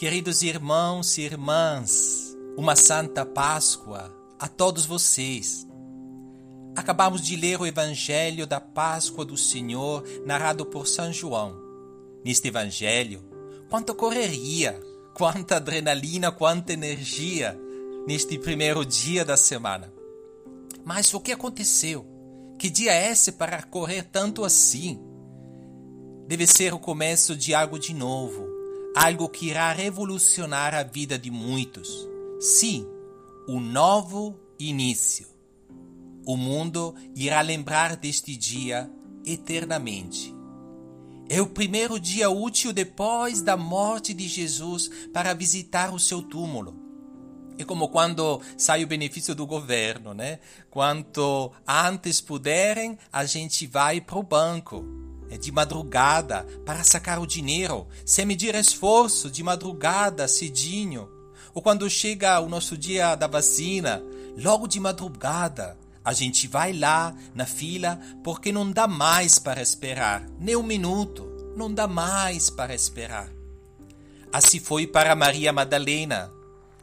Queridos irmãos e irmãs, uma Santa Páscoa a todos vocês. Acabamos de ler o Evangelho da Páscoa do Senhor, narrado por São João. Neste Evangelho, quanta correria, quanta adrenalina, quanta energia neste primeiro dia da semana. Mas o que aconteceu? Que dia é esse para correr tanto assim? Deve ser o começo de algo de novo, algo que irá revolucionar a vida de muitos. Sim, o novo início. O mundo irá lembrar deste dia eternamente. É o primeiro dia útil depois da morte de Jesus para visitar o seu túmulo. É como quando sai o benefício do governo, né? Quanto antes puderem, a gente vai para o banco de madrugada para sacar o dinheiro, sem medir esforço, de madrugada, cedinho. Ou quando chega o nosso dia da vacina, logo de madrugada, a gente vai lá na fila porque não dá mais para esperar, nem um minuto, não dá mais para esperar. Assim foi para Maria Madalena.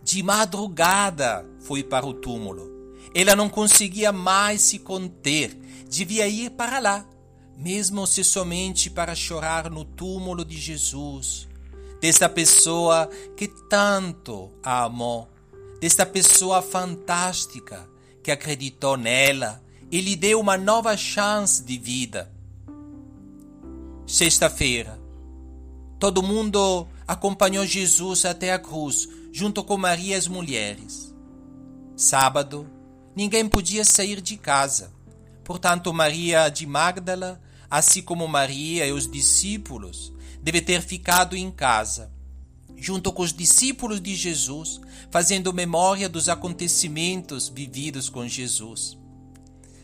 De madrugada foi para o túmulo. Ela não conseguia mais se conter, devia ir para lá mesmo se somente para chorar no túmulo de Jesus, desta pessoa que tanto a amou, desta pessoa fantástica que acreditou nela e lhe deu uma nova chance de vida. Sexta-feira, todo mundo acompanhou Jesus até a cruz, junto com Maria e as mulheres. Sábado, ninguém podia sair de casa. Portanto, Maria de Magdala assim como Maria e os discípulos, deve ter ficado em casa, junto com os discípulos de Jesus, fazendo memória dos acontecimentos vividos com Jesus.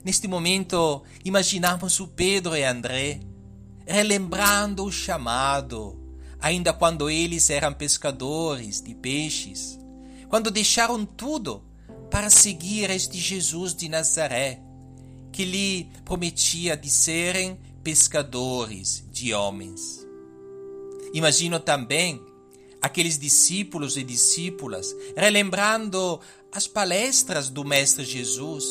Neste momento, imaginamos o Pedro e André relembrando o chamado, ainda quando eles eram pescadores de peixes, quando deixaram tudo para seguir este Jesus de Nazaré, que lhe prometia de serem pescadores de homens. Imagino também aqueles discípulos e discípulas relembrando as palestras do Mestre Jesus,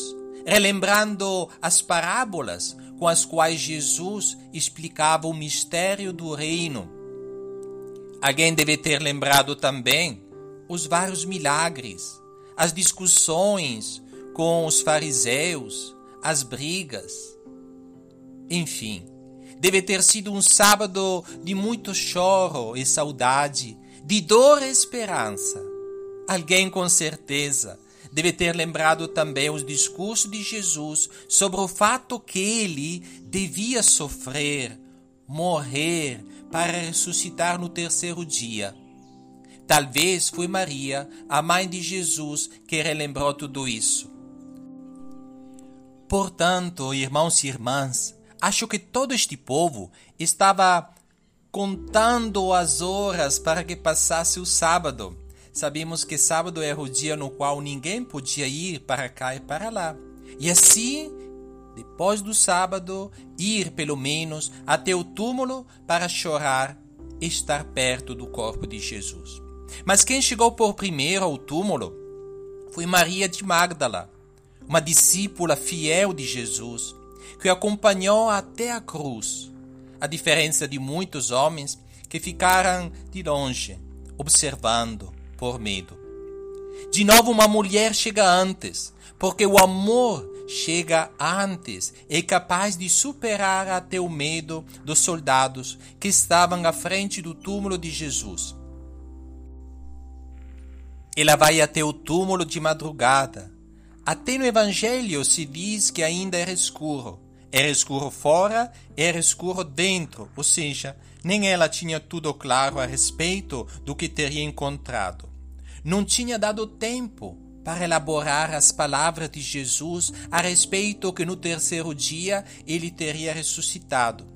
relembrando as parábolas com as quais Jesus explicava o mistério do reino. Alguém deve ter lembrado também os vários milagres, as discussões com os fariseus, as brigas, enfim, deve ter sido um sábado de muito choro e saudade, de dor e esperança. Alguém com certeza deve ter lembrado também os discursos de Jesus sobre o fato que ele devia sofrer, morrer para ressuscitar no terceiro dia. Talvez foi Maria, a mãe de Jesus, que relembrou tudo isso. Portanto, irmãos e irmãs, Acho que todo este povo estava contando as horas para que passasse o sábado. Sabemos que sábado era o dia no qual ninguém podia ir para cá e para lá. E assim, depois do sábado, ir pelo menos até o túmulo para chorar e estar perto do corpo de Jesus. Mas quem chegou por primeiro ao túmulo foi Maria de Magdala, uma discípula fiel de Jesus que o acompanhou até a cruz, a diferença de muitos homens que ficaram de longe, observando por medo. De novo, uma mulher chega antes, porque o amor chega antes e é capaz de superar até o medo dos soldados que estavam à frente do túmulo de Jesus. Ela vai até o túmulo de madrugada, até no Evangelho se diz que ainda era escuro. Era escuro fora, era escuro dentro, ou seja, nem ela tinha tudo claro a respeito do que teria encontrado. Não tinha dado tempo para elaborar as palavras de Jesus a respeito que no terceiro dia ele teria ressuscitado.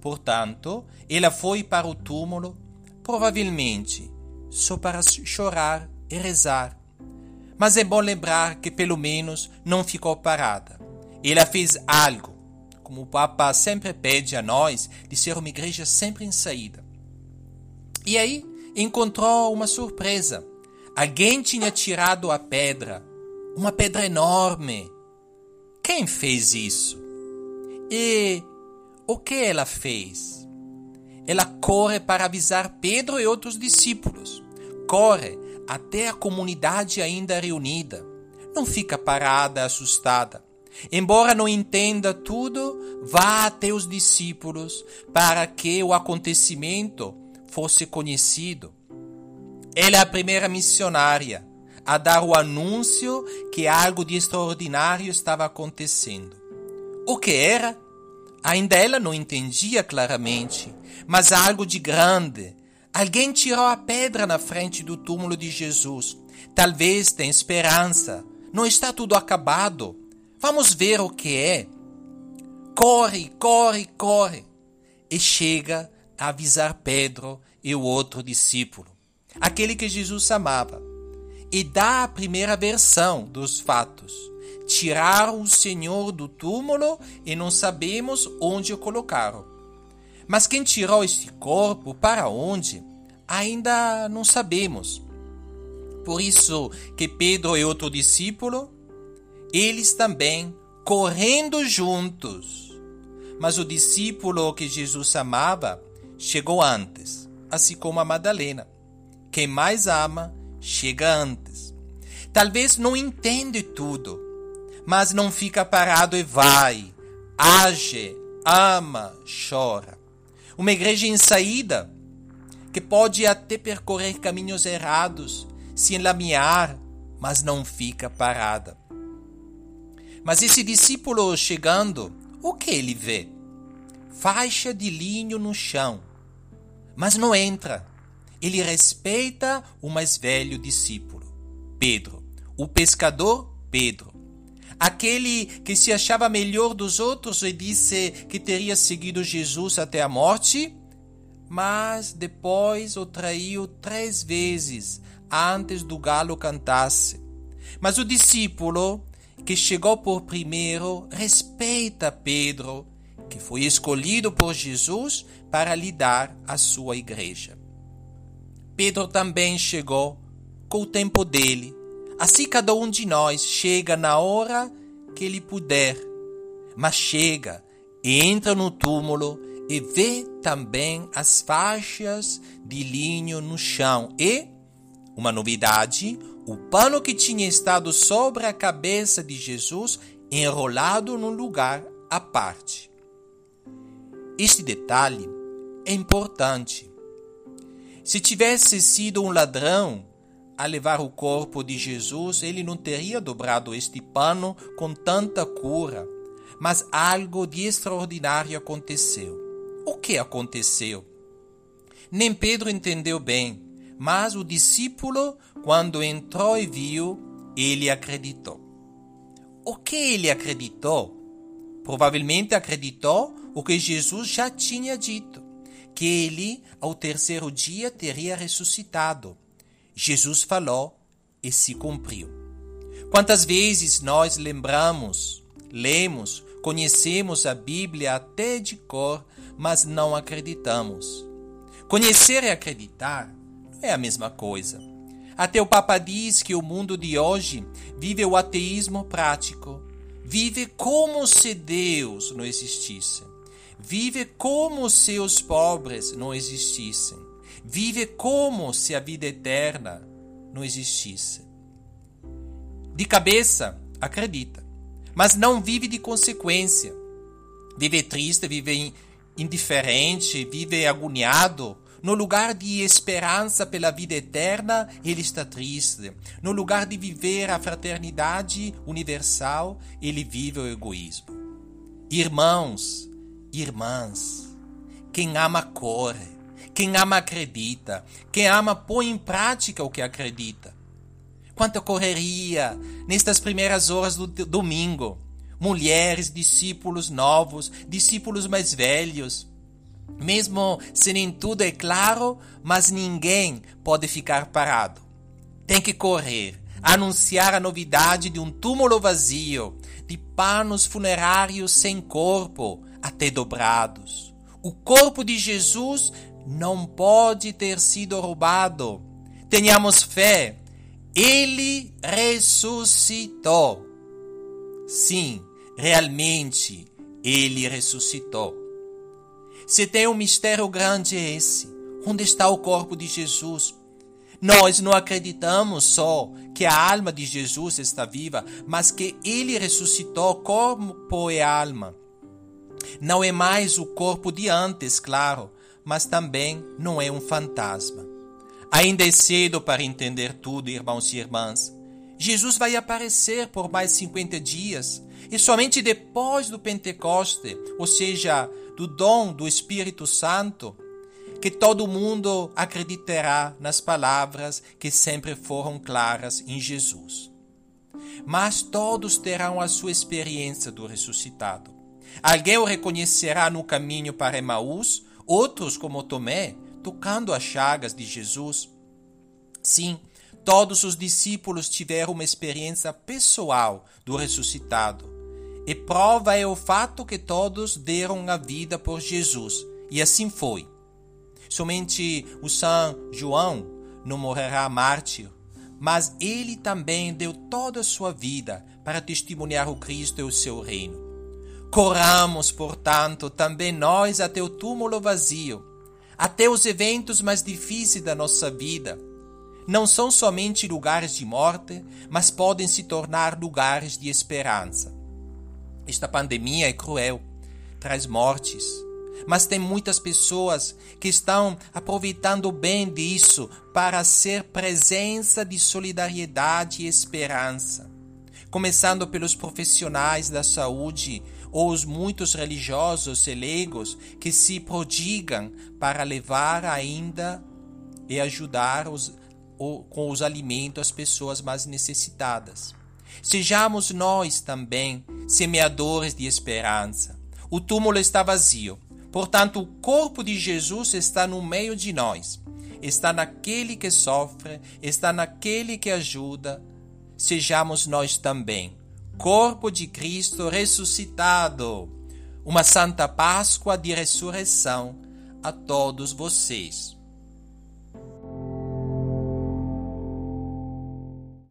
Portanto, ela foi para o túmulo, provavelmente só para chorar e rezar mas é bom lembrar que pelo menos não ficou parada. Ela fez algo, como o Papa sempre pede a nós, de ser uma igreja sempre em saída. E aí, encontrou uma surpresa. Alguém tinha tirado a pedra, uma pedra enorme. Quem fez isso? E o que ela fez? Ela corre para avisar Pedro e outros discípulos. Corre até a comunidade ainda reunida. Não fica parada, assustada. Embora não entenda tudo, vá até os discípulos para que o acontecimento fosse conhecido. Ela é a primeira missionária a dar o anúncio que algo de extraordinário estava acontecendo. O que era? Ainda ela não entendia claramente, mas algo de grande. Alguém tirou a pedra na frente do túmulo de Jesus. Talvez tenha esperança. Não está tudo acabado. Vamos ver o que é. Corre, corre, corre. E chega a avisar Pedro e o outro discípulo, aquele que Jesus amava, e dá a primeira versão dos fatos. Tiraram o Senhor do túmulo e não sabemos onde o colocaram. Mas quem tirou este corpo, para onde, ainda não sabemos. Por isso que Pedro e outro discípulo eles também correndo juntos. Mas o discípulo que Jesus amava chegou antes, assim como a Madalena. Quem mais ama chega antes. Talvez não entende tudo, mas não fica parado e vai, age, ama, chora. Uma igreja em saída, que pode até percorrer caminhos errados, se enlamear, mas não fica parada. Mas esse discípulo chegando, o que ele vê? Faixa de linho no chão. Mas não entra. Ele respeita o mais velho discípulo, Pedro. O pescador, Pedro. Aquele que se achava melhor dos outros e disse que teria seguido Jesus até a morte, mas depois o traiu três vezes antes do galo cantasse. Mas o discípulo que chegou por primeiro, respeita Pedro, que foi escolhido por Jesus para lidar a sua igreja. Pedro também chegou com o tempo dele. Assim cada um de nós chega na hora que ele puder, mas chega e entra no túmulo e vê também as faixas de linho no chão e, uma novidade, o pano que tinha estado sobre a cabeça de Jesus enrolado num lugar à parte. Este detalhe é importante. Se tivesse sido um ladrão a levar o corpo de Jesus, ele não teria dobrado este pano com tanta cura. Mas algo de extraordinário aconteceu. O que aconteceu? Nem Pedro entendeu bem, mas o discípulo quando entrou e viu, ele acreditou. O que ele acreditou? Provavelmente acreditou o que Jesus já tinha dito, que ele, ao terceiro dia, teria ressuscitado. Jesus falou e se cumpriu. Quantas vezes nós lembramos, lemos, conhecemos a Bíblia até de cor, mas não acreditamos? Conhecer e acreditar não é a mesma coisa. Até o Papa diz que o mundo de hoje vive o ateísmo prático. Vive como se Deus não existisse. Vive como se os pobres não existissem. Vive como se a vida eterna não existisse. De cabeça, acredita, mas não vive de consequência. Vive triste, vive indiferente, vive agoniado no lugar de esperança pela vida eterna, ele está triste. No lugar de viver a fraternidade universal, ele vive o egoísmo. Irmãos, irmãs, quem ama corre, quem ama acredita, quem ama põe em prática o que acredita. Quanta correria nestas primeiras horas do domingo. Mulheres, discípulos novos, discípulos mais velhos mesmo se nem tudo é claro, mas ninguém pode ficar parado. Tem que correr, anunciar a novidade de um túmulo vazio, de panos funerários sem corpo, até dobrados. O corpo de Jesus não pode ter sido roubado. Tenhamos fé. Ele ressuscitou. Sim, realmente, ele ressuscitou. Se tem um mistério grande esse, onde está o corpo de Jesus? Nós não acreditamos só que a alma de Jesus está viva, mas que ele ressuscitou corpo e alma. Não é mais o corpo de antes, claro, mas também não é um fantasma. Ainda é cedo para entender tudo, irmãos e irmãs. Jesus vai aparecer por mais 50 dias e somente depois do Pentecoste, ou seja, do dom do Espírito Santo, que todo mundo acreditará nas palavras que sempre foram claras em Jesus. Mas todos terão a sua experiência do ressuscitado. Alguém o reconhecerá no caminho para Emaús, outros, como Tomé, tocando as chagas de Jesus. Sim, todos os discípulos tiveram uma experiência pessoal do ressuscitado. E prova é o fato que todos deram a vida por Jesus. E assim foi. Somente o São João não morrerá mártir, mas ele também deu toda a sua vida para testemunhar o Cristo e o seu reino. Corramos, portanto, também nós até o túmulo vazio, até os eventos mais difíceis da nossa vida. Não são somente lugares de morte, mas podem se tornar lugares de esperança. Esta pandemia é cruel, traz mortes, mas tem muitas pessoas que estão aproveitando bem disso para ser presença de solidariedade e esperança. Começando pelos profissionais da saúde ou os muitos religiosos e leigos que se prodigam para levar ainda e ajudar os, com os alimentos as pessoas mais necessitadas. Sejamos nós também semeadores de esperança. O túmulo está vazio, Portanto, o corpo de Jesus está no meio de nós, está naquele que sofre, está naquele que ajuda. Sejamos nós também, corpo de Cristo ressuscitado. Uma santa Páscoa de ressurreição a todos vocês.